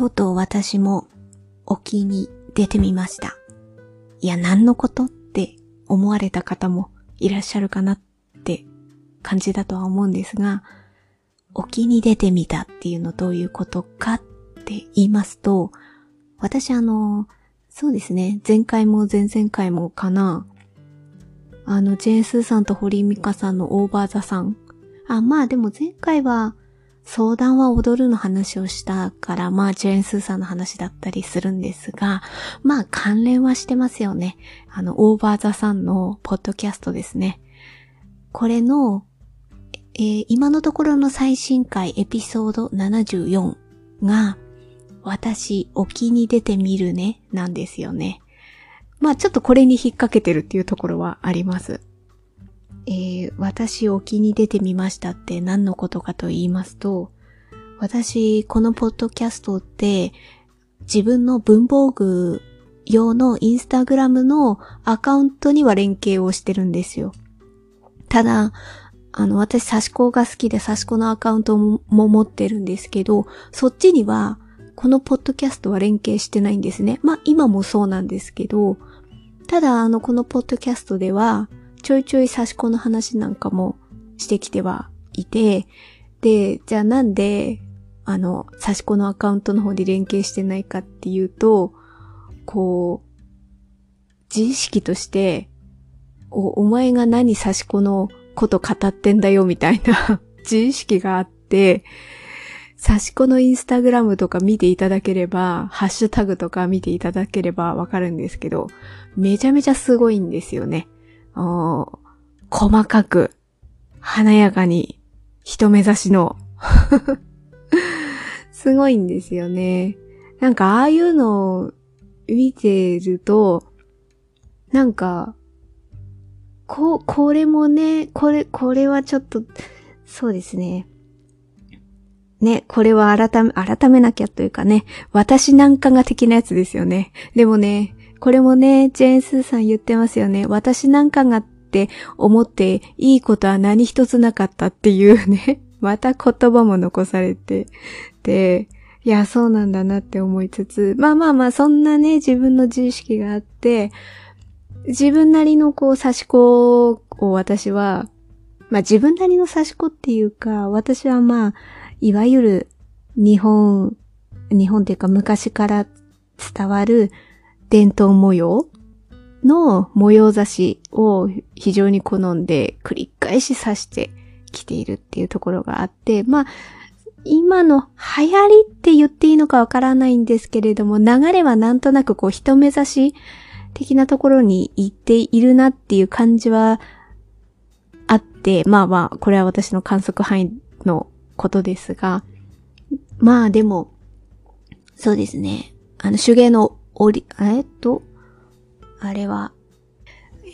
とうとう私も沖に出てみました。いや、何のことって思われた方もいらっしゃるかなって感じだとは思うんですが、沖に出てみたっていうのどういうことかって言いますと、私あの、そうですね、前回も前々回もかな、あの、ジェンスーさんと堀井美香さんのオーバーザさん。あ、まあでも前回は相談は踊るの話をしたから、まあジェーンスーさんの話だったりするんですが、まあ関連はしてますよね。あの、オーバーザさんのポッドキャストですね。これの、えー今のところの最新回エピソード74が、私、沖に出てみるね、なんですよね。まあちょっとこれに引っ掛けてるっていうところはあります。えー私沖に出てみましたって何のことかと言いますと、私、このポッドキャストって、自分の文房具用のインスタグラムのアカウントには連携をしてるんですよ。ただ、あの、私、サシコが好きで、サシコのアカウントも持ってるんですけど、そっちには、このポッドキャストは連携してないんですね。まあ、今もそうなんですけど、ただ、あの、このポッドキャストでは、ちょいちょいサシコの話なんかもしてきてはいて、で、じゃあなんで、あの、サシコのアカウントの方で連携してないかっていうと、こう、自意識として、お、お前が何サシコのこと語ってんだよみたいな 自意識があって、サシコのインスタグラムとか見ていただければ、ハッシュタグとか見ていただければわかるんですけど、めちゃめちゃすごいんですよね。細かく、華やかに、人目指しの、すごいんですよね。なんかああいうのを見てると、なんか、こう、これもね、これ、これはちょっと、そうですね。ね、これは改め、改めなきゃというかね、私なんかが的なやつですよね。でもね、これもね、ジェーンスーさん言ってますよね。私なんかがって思っていいことは何一つなかったっていうね。また言葉も残されてて、いや、そうなんだなって思いつつ、まあまあまあ、そんなね、自分の自意識があって、自分なりのこう、差し子を私は、まあ自分なりの差し子っていうか、私はまあ、いわゆる日本、日本っていうか昔から伝わる伝統模様の模様差しを非常に好んで繰り返し刺してきているっていうところがあって、まあ、今の流行りって言っていいのかわからないんですけれども、流れはなんとなくこう人目指し的なところに行っているなっていう感じはあって、まあまあ、これは私の観測範囲のことですが、まあでも、そうですね。あの、手芸のオリ、えっと、あれは、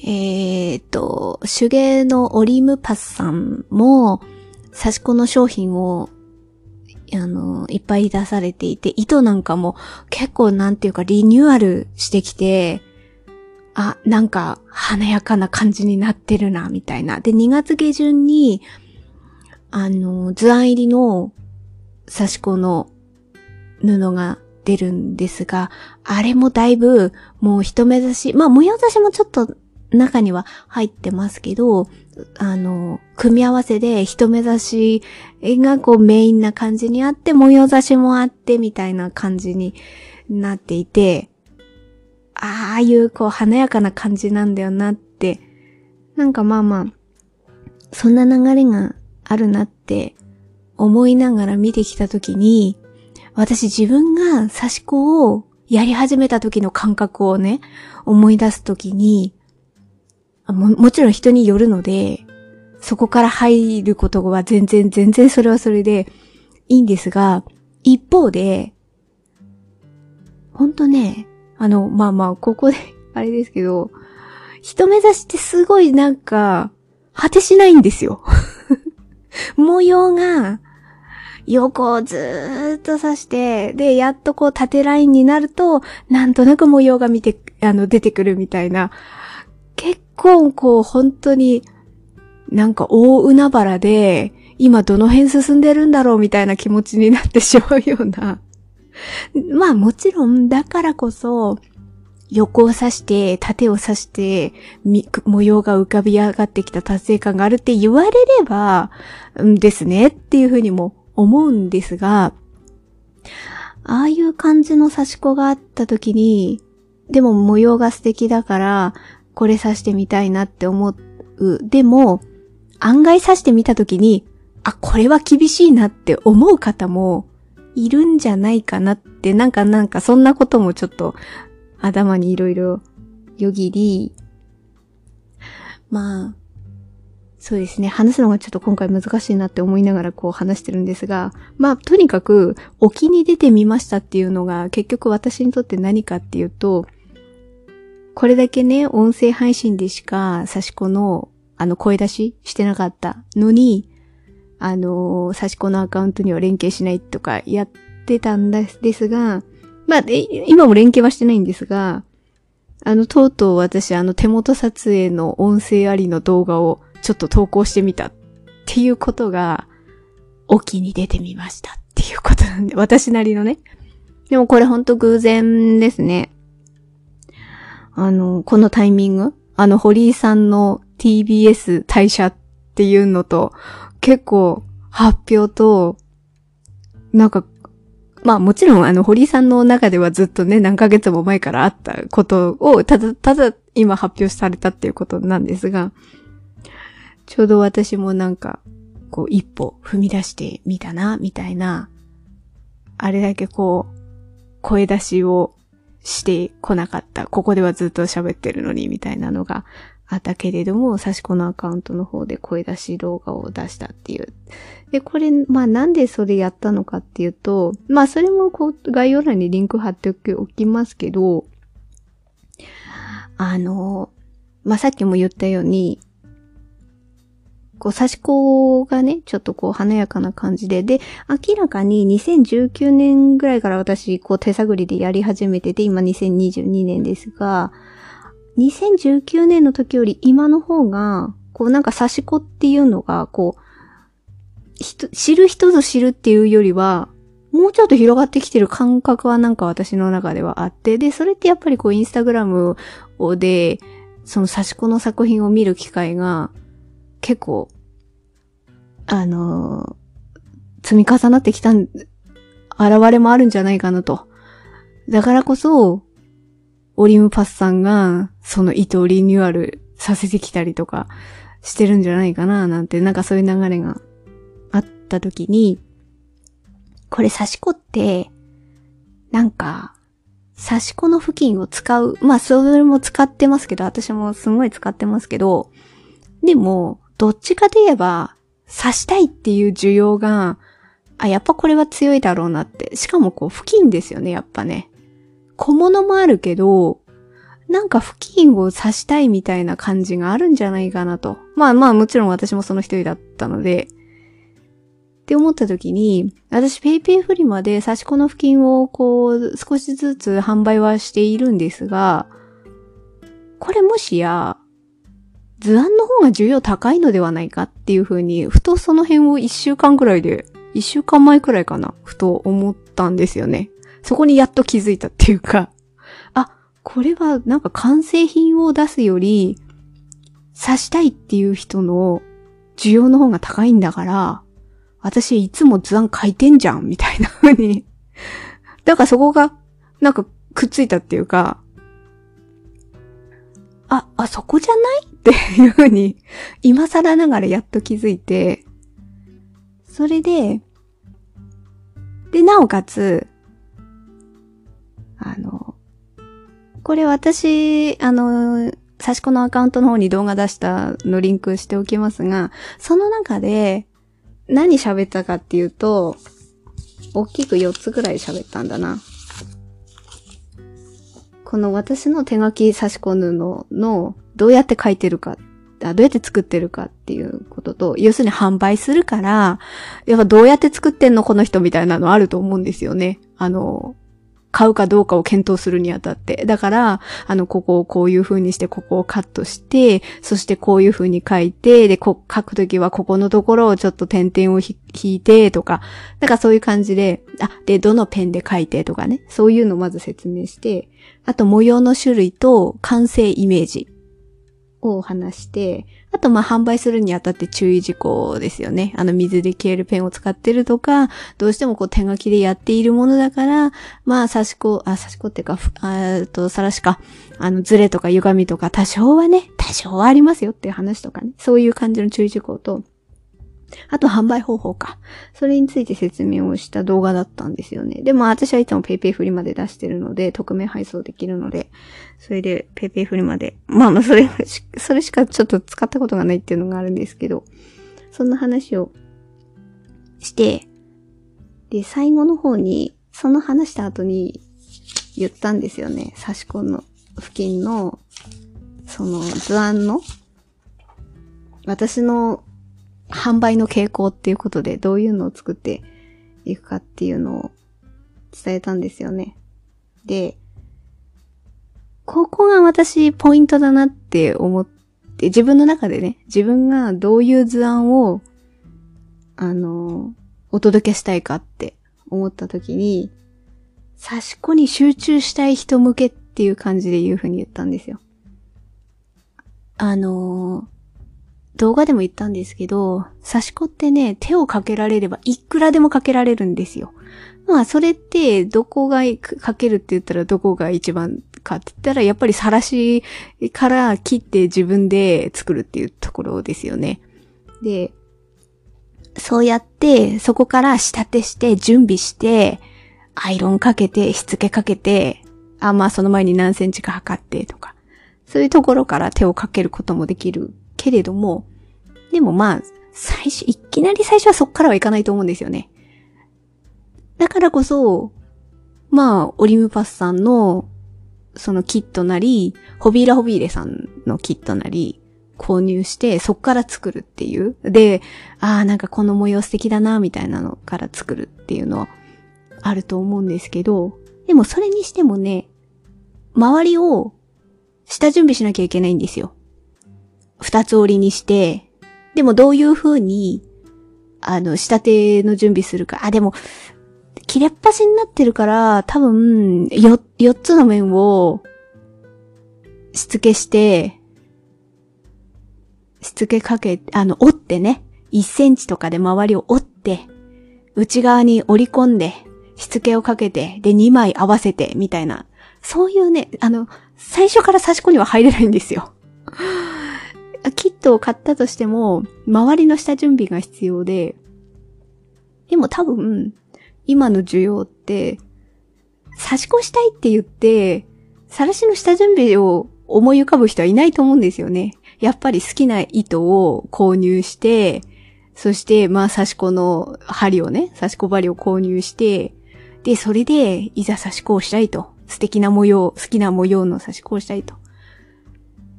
えーっと、手芸のオリムパスさんも、差し子の商品を、あの、いっぱい出されていて、糸なんかも結構なんていうかリニューアルしてきて、あ、なんか華やかな感じになってるな、みたいな。で、2月下旬に、あの、図案入りの差し子の布が出るんですが、あれもだいぶもう一目指し、まあ模様差しもちょっと中には入ってますけど、あの、組み合わせで一目指しがこうメインな感じにあって、模様差しもあってみたいな感じになっていて、ああいうこう華やかな感じなんだよなって、なんかまあまあ、そんな流れがあるなって思いながら見てきたときに、私自分が差し子をやり始めた時の感覚をね、思い出すときにも、もちろん人によるので、そこから入ることは全然、全然それはそれでいいんですが、一方で、ほんとね、あの、まあまあ、ここで、あれですけど、人目指しってすごいなんか、果てしないんですよ。模様が、横をずーっと刺して、で、やっとこう縦ラインになると、なんとなく模様が見て、あの、出てくるみたいな、結構こう、本当に、なんか大海原で、今どの辺進んでるんだろうみたいな気持ちになってしまうような。まあもちろん、だからこそ、横を刺して、縦を刺して、模様が浮かび上がってきた達成感があるって言われれば、うんですねっていうふうにも思うんですが、ああいう感じの刺し子があった時に、でも模様が素敵だから、これ刺してみたいなって思う。でも、案外刺してみた時に、あ、これは厳しいなって思う方もいるんじゃないかなって、なんかなんかそんなこともちょっと頭にいろいろよぎり、まあ、そうですね。話すのがちょっと今回難しいなって思いながらこう話してるんですが、まあ、とにかく、沖に出てみましたっていうのが結局私にとって何かっていうと、これだけね、音声配信でしか、差し子の、あの、声出ししてなかったのに、あの、差し子のアカウントには連携しないとかやってたんですが、まあ、今も連携はしてないんですが、あの、とうとう私、あの、手元撮影の音声ありの動画をちょっと投稿してみたっていうことが、沖に出てみましたっていうことなんで、私なりのね。でもこれほんと偶然ですね。あの、このタイミングあの、堀井さんの TBS 退社っていうのと、結構発表と、なんかまあもちろんあの堀井さんの中ではずっとね、何ヶ月も前からあったことを、ただ、ただ今発表されたっていうことなんですが、ちょうど私もなんか、こう一歩踏み出してみたな、みたいな、あれだけこう、声出しをしてこなかった。ここではずっと喋ってるのに、みたいなのがあったけれども、サシコのアカウントの方で声出し動画を出したっていう。で、これ、まあなんでそれやったのかっていうと、まあそれもこう概要欄にリンク貼っておきますけど、あの、まあさっきも言ったように、こう、差し子がね、ちょっとこう、華やかな感じで、で、明らかに2019年ぐらいから私、こう、手探りでやり始めてて、今2022年ですが、2019年の時より今の方が、こうなんか差し子っていうのが、こう、知る人ぞ知るっていうよりは、もうちょっと広がってきてる感覚はなんか私の中ではあって、で、それってやっぱりこうインスタグラムをで、その差し子の作品を見る機会が結構、あのー、積み重なってきた、現れもあるんじゃないかなと。だからこそ、オリムパスさんが、その意図をリニューアルさせてきたりとかしてるんじゃないかな、なんて、なんかそういう流れがあった時に、これ刺し子って、なんか、刺し子の付近を使う。まあ、それも使ってますけど、私もすごい使ってますけど、でも、どっちかで言えば、刺したいっていう需要が、あ、やっぱこれは強いだろうなって。しかもこう、付近ですよね、やっぱね。小物もあるけど、なんか付近を刺したいみたいな感じがあるんじゃないかなと。まあまあもちろん私もその一人だったので、って思った時に、私 PayPay フリマで刺し子の付近をこう少しずつ販売はしているんですが、これもしや、図案の方が需要高いのではないかっていう風に、ふとその辺を一週間くらいで、一週間前くらいかな、ふと思ったんですよね。そこにやっと気づいたっていうか、あ、これはなんか完成品を出すより、刺したいっていう人の需要の方が高いんだから、私いつも図案書いてんじゃん、みたいな風に。だからそこが、なんかくっついたっていうか、あ、あそこじゃないっていう風に、今更ながらやっと気づいて、それで、で、なおかつ、あの、これ私、あの、差し子のアカウントの方に動画出したのリンクしておきますが、その中で何喋ったかっていうと、大きく4つぐらい喋ったんだな。この私の手書き差し子布のどうやって書いてるか、どうやって作ってるかっていうことと、要するに販売するから、やっぱどうやって作ってんのこの人みたいなのあると思うんですよね。あの、買うかどうかを検討するにあたって。だから、あの、ここをこういう風にして、ここをカットして、そしてこういう風に書いて、で、こ書くときはここのところをちょっと点々を引いて、とか、だかそういう感じで、あ、で、どのペンで書いてとかね、そういうのをまず説明して、あと模様の種類と完成イメージを話して、あと、ま、販売するにあたって注意事項ですよね。あの、水で消えるペンを使ってるとか、どうしてもこう手書きでやっているものだから、まあ、差し子、あ、差し子っていうか、あと、さらしか、あの、ズレとか歪みとか多少はね、多少はありますよっていう話とかね。そういう感じの注意事項と、あと販売方法か。それについて説明をした動画だったんですよね。でも私はいつも PayPay フリまで出してるので、匿名配送できるので、それで PayPay フリまで、まあまあそれ、それしかちょっと使ったことがないっていうのがあるんですけど、そんな話をして、で、最後の方に、その話した後に言ったんですよね。差し込の付近の、その図案の、私の販売の傾向っていうことでどういうのを作っていくかっていうのを伝えたんですよね。で、ここが私ポイントだなって思って、自分の中でね、自分がどういう図案を、あの、お届けしたいかって思った時に、差し子に集中したい人向けっていう感じで言う風に言ったんですよ。あの動画でも言ったんですけど、刺し子ってね、手をかけられればいくらでもかけられるんですよ。まあ、それって、どこがかけるって言ったらどこが一番かって言ったら、やっぱりさらしから切って自分で作るっていうところですよね。で、そうやって、そこから仕立てして準備して、アイロンかけて、しつけかけて、あ、まあその前に何センチか測ってとか、そういうところから手をかけることもできるけれども、でもまあ、最初、いきなり最初はそっからはいかないと思うんですよね。だからこそ、まあ、オリムパスさんの、そのキットなり、ホビーラホビーレさんのキットなり、購入して、そっから作るっていう。で、ああ、なんかこの模様素敵だな、みたいなのから作るっていうのはあると思うんですけど、でもそれにしてもね、周りを下準備しなきゃいけないんですよ。二つ折りにして、でもどういう風に、あの、仕立ての準備するか。あ、でも、切れっ端になってるから、多分、よ、四つの面を、しつけして、しつけかけ、あの、折ってね、1センチとかで周りを折って、内側に折り込んで、しつけをかけて、で、2枚合わせて、みたいな。そういうね、あの、最初から差し子には入れないんですよ。キットを買ったとしても、周りの下準備が必要で、でも多分、今の需要って、差し越したいって言って、さらしの下準備を思い浮かぶ人はいないと思うんですよね。やっぱり好きな糸を購入して、そして、まあ、刺し子の針をね、刺し子針を購入して、で、それで、いざ刺し子をしたいと。素敵な模様、好きな模様の刺し子をしたいと。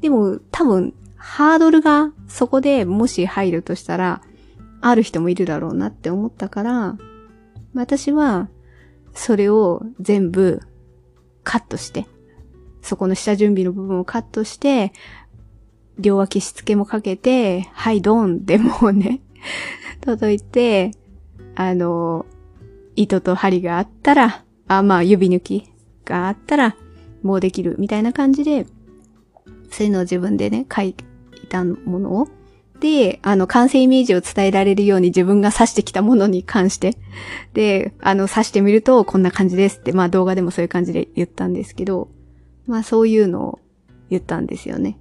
でも、多分、ハードルがそこでもし入るとしたら、ある人もいるだろうなって思ったから、私は、それを全部カットして、そこの下準備の部分をカットして、両脇しつけもかけて、はい、ドンでもうね、届いて、あの、糸と針があったら、あ、まあ指抜きがあったら、もうできるみたいな感じで、そういうのを自分でね、書いたもの、で、あの、完成イメージを伝えられるように自分が指してきたものに関して、で、あの、指してみるとこんな感じですって、まあ動画でもそういう感じで言ったんですけど、まあそういうのを言ったんですよね。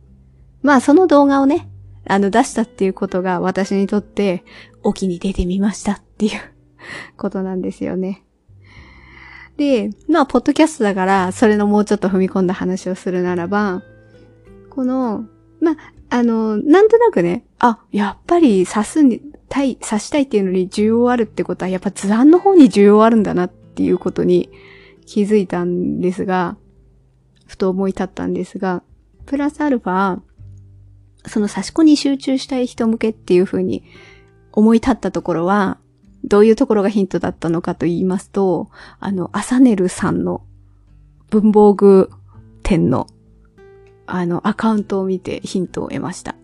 まあその動画をね、あの出したっていうことが私にとって沖に出てみましたっていう ことなんですよね。で、まあ、ポッドキャストだから、それのもうちょっと踏み込んだ話をするならば、この、まあ、あの、なんとなくね、あ、やっぱり刺すに、たい、刺したいっていうのに需要あるってことは、やっぱ図案の方に需要あるんだなっていうことに気づいたんですが、ふと思い立ったんですが、プラスアルファ、その刺し子に集中したい人向けっていうふうに思い立ったところは、どういうところがヒントだったのかと言いますと、あの、アサネルさんの文房具店の、あの、アカウントを見てヒントを得ました。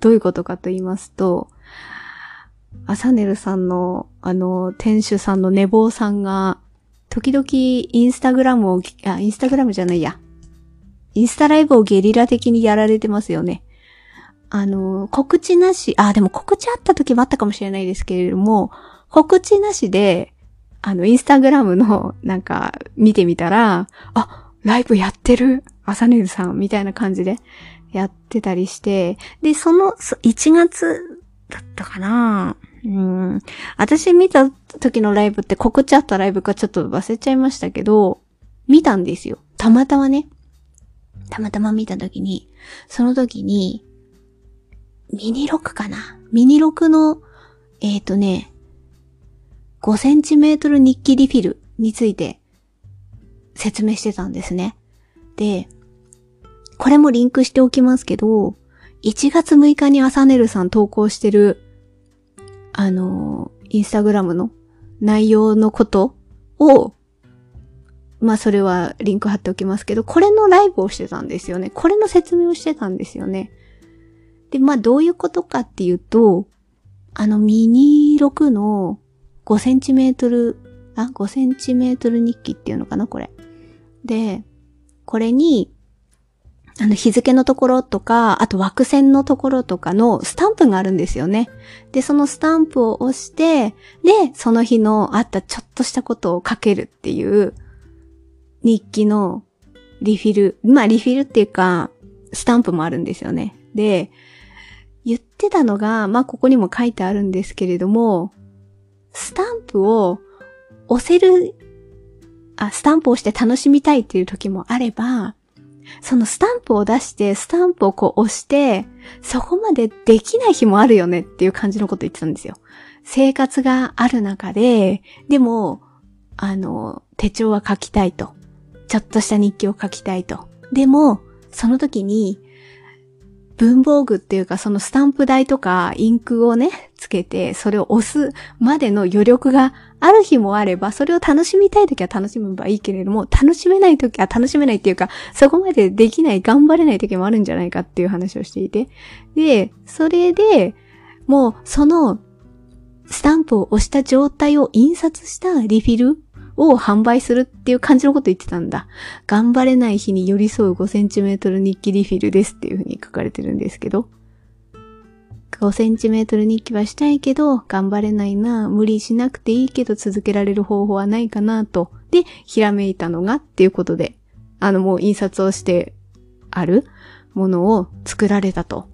どういうことかと言いますと、アサネルさんの、あの、店主さんの寝坊さんが、時々インスタグラムを、あ、インスタグラムじゃないや。インスタライブをゲリラ的にやられてますよね。あの、告知なし、あ、でも告知あった時もあったかもしれないですけれども、告知なしで、あの、インスタグラムの、なんか、見てみたら、あ、ライブやってるアサネルさんみたいな感じでやってたりして、で、その、1月だったかなうん。私見た時のライブって告知あったライブかちょっと忘れちゃいましたけど、見たんですよ。たまたまね。たまたま見た時に、その時に、ミニロクかなミニロクの、えっ、ー、とね、5センチメートル日記リフィルについて説明してたんですね。で、これもリンクしておきますけど、1月6日にアサネルさん投稿してるあの、インスタグラムの内容のことを、まあそれはリンク貼っておきますけど、これのライブをしてたんですよね。これの説明をしてたんですよね。で、まあどういうことかっていうと、あのミニ6の5センチメートル、あ、5センチメートル日記っていうのかな、これ。で、これに、あの日付のところとか、あと枠線のところとかのスタンプがあるんですよね。で、そのスタンプを押して、で、その日のあったちょっとしたことを書けるっていう日記のリフィル。まあ、リフィルっていうか、スタンプもあるんですよね。で、言ってたのが、まあ、ここにも書いてあるんですけれども、スタンプを押せる、あ、スタンプをして楽しみたいっていう時もあれば、そのスタンプを出して、スタンプをこう押して、そこまでできない日もあるよねっていう感じのこと言ってたんですよ。生活がある中で、でも、あの、手帳は書きたいと。ちょっとした日記を書きたいと。でも、その時に、文房具っていうかそのスタンプ台とかインクをね、つけて、それを押すまでの余力がある日もあれば、それを楽しみたい時は楽しめばいいけれども、楽しめない時は楽しめないっていうか、そこまでできない、頑張れない時もあるんじゃないかっていう話をしていて。で、それで、もうそのスタンプを押した状態を印刷したリフィルを販売するっていう感じのこと言ってたんだ。頑張れない日に寄り添う 5cm 日記リフィルですっていう風に書かれてるんですけど。5cm 日記はしたいけど、頑張れないな、無理しなくていいけど続けられる方法はないかなと。で、ひらめいたのがっていうことで、あのもう印刷をしてあるものを作られたと。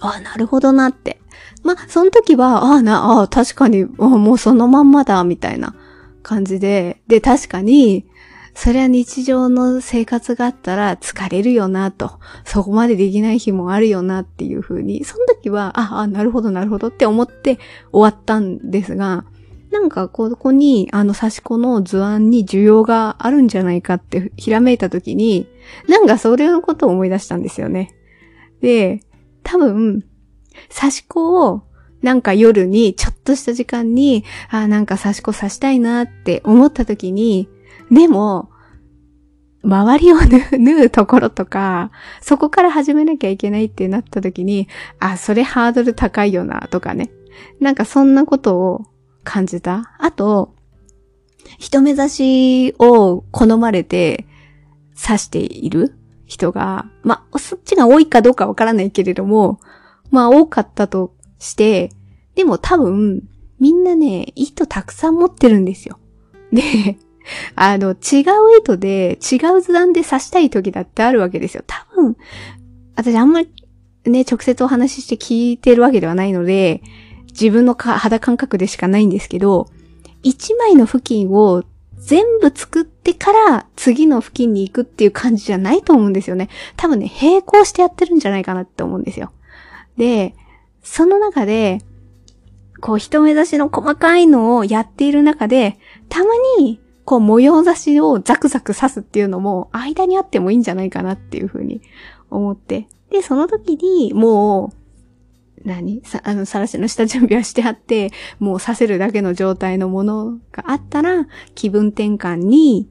ああ、なるほどなって。まその時は、ああな、ああ、確かに、もうそのまんまだ、みたいな感じで。で、確かに、それは日常の生活があったら疲れるよなと。そこまでできない日もあるよなっていう風に、その時は、あ、あ、なるほどなるほどって思って終わったんですが、なんかここに、あの、差し子の図案に需要があるんじゃないかってひらめいた時に、なんかそれのことを思い出したんですよね。で、多分、差し子をなんか夜に、ちょっとした時間に、あなんか差し子刺したいなって思った時に、でも、周りを 縫うところとか、そこから始めなきゃいけないってなった時に、あ、それハードル高いよな、とかね。なんかそんなことを感じた。あと、人目指しを好まれて刺している人が、まあ、そっちが多いかどうかわからないけれども、まあ多かったとして、でも多分、みんなね、糸たくさん持ってるんですよ。で、あの、違う糸で、違う図案で刺したい時だってあるわけですよ。多分、私あんまりね、直接お話しして聞いてるわけではないので、自分の肌感覚でしかないんですけど、一枚の付近を全部作ってから次の付近に行くっていう感じじゃないと思うんですよね。多分ね、並行してやってるんじゃないかなって思うんですよ。で、その中で、こう人目指しの細かいのをやっている中で、たまに、こう模様差しをザクザク刺すっていうのも間にあってもいいんじゃないかなっていうふうに思って。で、その時にもう、何？さ、あの、さらしの下準備はしてあって、もう刺せるだけの状態のものがあったら、気分転換に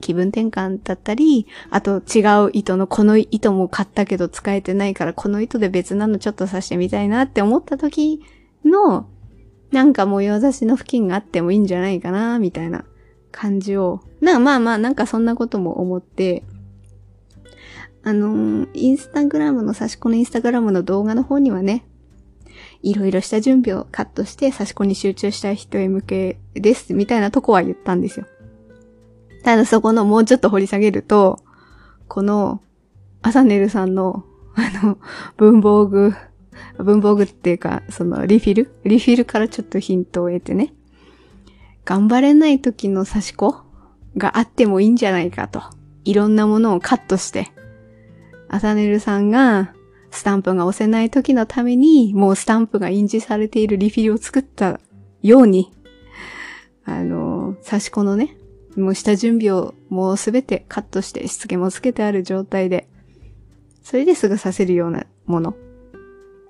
気分転換だったり、あと違う糸のこの糸も買ったけど使えてないからこの糸で別なのちょっと刺してみたいなって思った時の、なんか模様差しの付近があってもいいんじゃないかな、みたいな感じを、なまあまあなんかそんなことも思って、あのー、インスタグラムの差し子のインスタグラムの動画の方にはね、いろいろした準備をカットして差し子に集中したい人へ向けです、みたいなとこは言ったんですよ。ただそこのもうちょっと掘り下げると、この、アサネルさんの、あの、文房具、文房具っていうか、そのリフィル？リフィルからちょっとヒントを得てね。頑張れない時の差し子があってもいいんじゃないかと。いろんなものをカットして。アサネルさんがスタンプが押せない時のために、もうスタンプが印字されているリフィルを作ったように、あの、差し子のね、もう下準備をもうすべてカットしてしつけもつけてある状態で、それですぐ刺せるようなもの。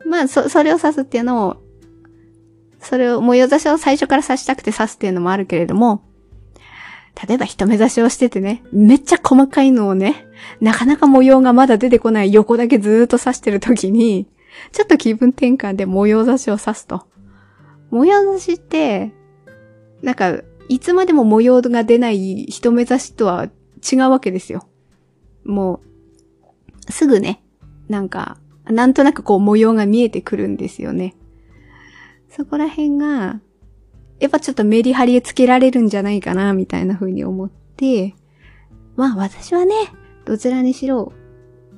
まあ、そ、それを刺すっていうのを、それを模様差しを最初から刺したくて刺すっていうのもあるけれども、例えば一目差しをしててね、めっちゃ細かいのをね、なかなか模様がまだ出てこない横だけずーっと刺してる時に、ちょっと気分転換で模様差しを刺すと。模様差しって、なんか、いつまでも模様が出ない一目差しとは違うわけですよ。もう、すぐね、なんか、なんとなくこう模様が見えてくるんですよね。そこら辺が、やっぱちょっとメリハリつけられるんじゃないかな、みたいな風に思って、まあ私はね、どちらにしろ、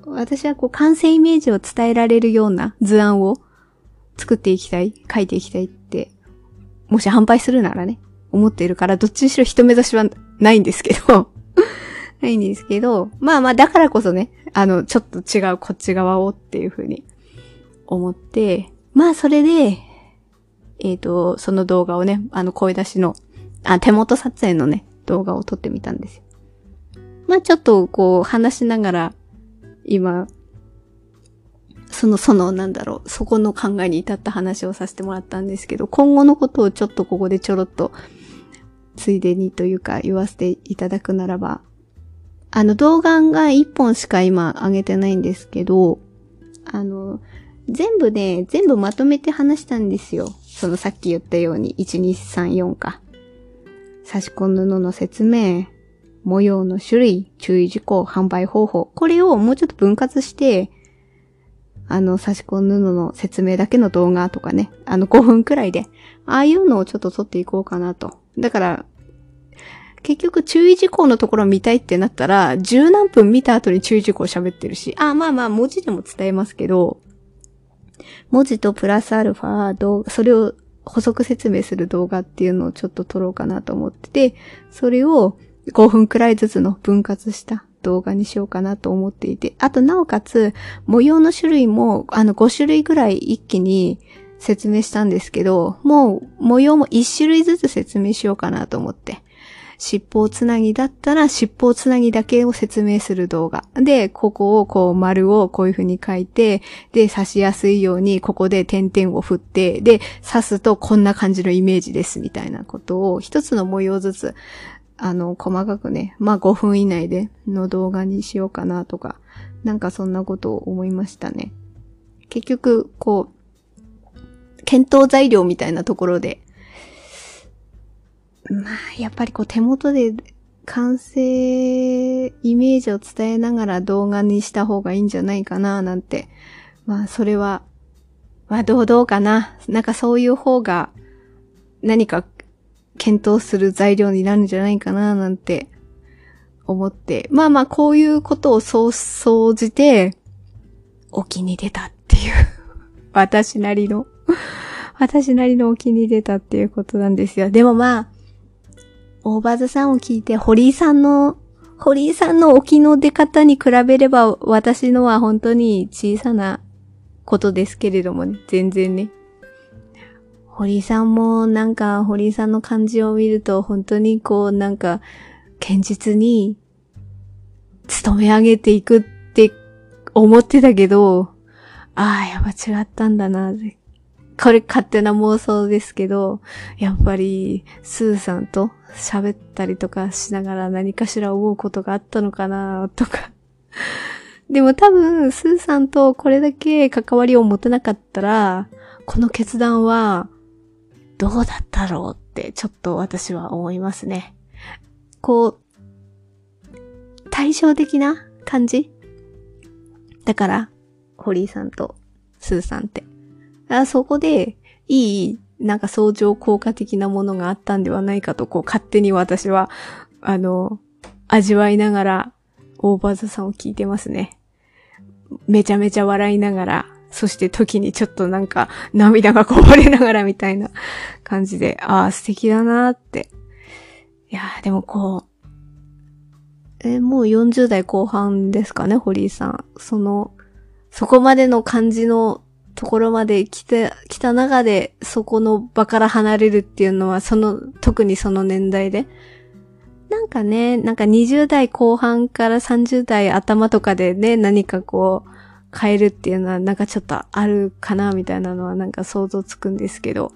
私はこう完成イメージを伝えられるような図案を作っていきたい、書いていきたいって、もし反対するならね、思っているから、どっちにしろ人目指しはないんですけど ないんですけど、まあまあだからこそね、あの、ちょっと違うこっち側をっていう風に思って、まあそれで、えっ、ー、と、その動画をね、あの声出しの、あ、手元撮影のね、動画を撮ってみたんですよ。まあちょっとこう話しながら、今、その、その、なんだろう、そこの考えに至った話をさせてもらったんですけど、今後のことをちょっとここでちょろっと、ついでにというか言わせていただくならば、あの動画が一本しか今上げてないんですけど、あの、全部ね、全部まとめて話したんですよ。そのさっき言ったように、1、2、3、4か。差し込む布の説明、模様の種類、注意事項、販売方法。これをもうちょっと分割して、あの、差し込む布の説明だけの動画とかね、あの5分くらいで、ああいうのをちょっと撮っていこうかなと。だから、結局注意事項のところ見たいってなったら、十何分見た後に注意事項喋ってるし、あ、まあまあ文字でも伝えますけど、文字とプラスアルファ動画、それを補足説明する動画っていうのをちょっと撮ろうかなと思ってて、それを5分くらいずつの分割した動画にしようかなと思っていて、あとなおかつ模様の種類もあの5種類ぐらい一気に説明したんですけど、もう模様も1種類ずつ説明しようかなと思って。尻尾つなぎだったら尻尾つなぎだけを説明する動画。で、ここをこう丸をこういう風に書いて、で、刺しやすいようにここで点々を振って、で、刺すとこんな感じのイメージですみたいなことを一つの模様ずつ、あの、細かくね、まあ5分以内での動画にしようかなとか、なんかそんなことを思いましたね。結局、こう、検討材料みたいなところで、まあ、やっぱりこう手元で完成イメージを伝えながら動画にした方がいいんじゃないかななんて。まあ、それは、まあ、どうかな。なんかそういう方が何か検討する材料になるんじゃないかななんて思って。まあまあ、こういうことをそう、総じて、お気に出たっていう 私なりの私なりのお気に出たっていうことなんですよ。でもまあ、大バズさんを聞いて、堀井さんの、堀井さんの沖の出方に比べれば、私のは本当に小さなことですけれどもね、全然ね。堀井さんもなんか、堀井さんの感じを見ると、本当にこう、なんか、堅実に、勤め上げていくって思ってたけど、ああ、やっぱ違ったんだな、これ勝手な妄想ですけど、やっぱり、スーさんと喋ったりとかしながら何かしら思うことがあったのかなとか。でも多分、スーさんとこれだけ関わりを持てなかったら、この決断は、どうだったろうってちょっと私は思いますね。こう、対照的な感じ？だから、堀井さんとスーさんって。あそこで、いい、なんか相乗効果的なものがあったんではないかと、こう、勝手に私は、あの、味わいながら、オーバーザさんを聞いてますね。めちゃめちゃ笑いながら、そして時にちょっとなんか涙がこぼれながらみたいな感じで、ああ、素敵だなって。いやー、でもこう、え、もう40代後半ですかね、堀井さん。その、そこまでの感じのところまで来て、来た中で、そこの場から離れるっていうのは、その、特にその年代で。なんかね、なんか20代後半から30代頭とかでね、何かこう、変えるっていうのはなんかちょっとあるかな、みたいなのはなんか想像つくんですけど。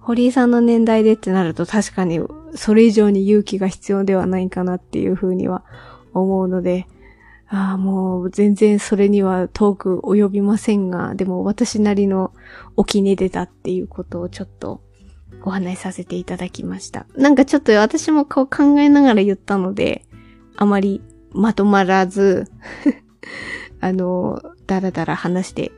堀井さんの年代でってなると確かにそれ以上に勇気が必要ではないかなっていうふうには思うので、ああ、もう全然それには遠く及びませんが、でも私なりの沖に出たっていうことをちょっとお話しさせていただきました。なんかちょっと私もこう考えながら言ったので、あまりまとまらず あの、だらだら話して、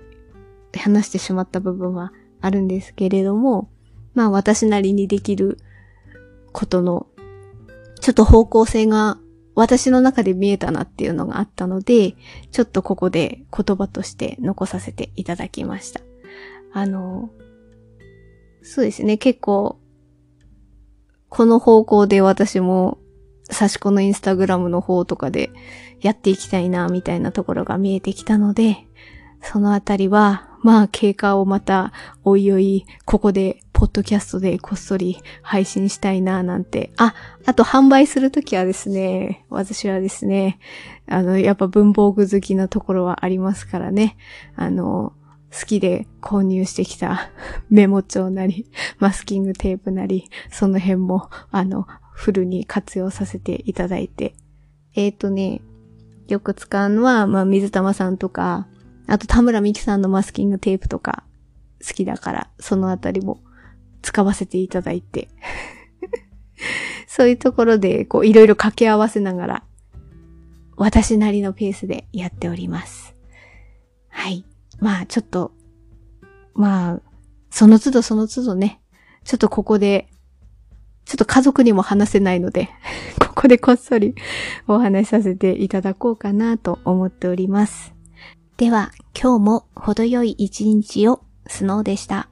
話してしまった部分はあるんですけれども、まあ私なりにできることの、ちょっと方向性が私の中で見えたなっていうのがあったので、ちょっとここで言葉として残させていただきました。あの、そうですね、結構、この方向で私も、差し子のインスタグラムの方とかでやっていきたいな、みたいなところが見えてきたので、そのあたりは、まあ、経過をまた、おいおい、ここで、ポッドキャストでこっそり配信したいな、なんて。あ、あと販売するときはですね、私はですね、あの、やっぱ文房具好きなところはありますからね。あの、好きで購入してきた メモ帳なり、マスキングテープなり、その辺も、あの、フルに活用させていただいて。えっ、ー、とね、よく使うのは、まあ、水玉さんとか、あと田村美希さんのマスキングテープとか好きだから、そのあたりも使わせていただいて そういうところで、こう、いろいろ掛け合わせながら、私なりのペースでやっております。はい。まあ、ちょっと、まあ、その都度その都度ね、ちょっとここで、ちょっと家族にも話せないので ここでこっそりお話しさせていただこうかなと思っております。では、今日も程よい一日をスノーでした。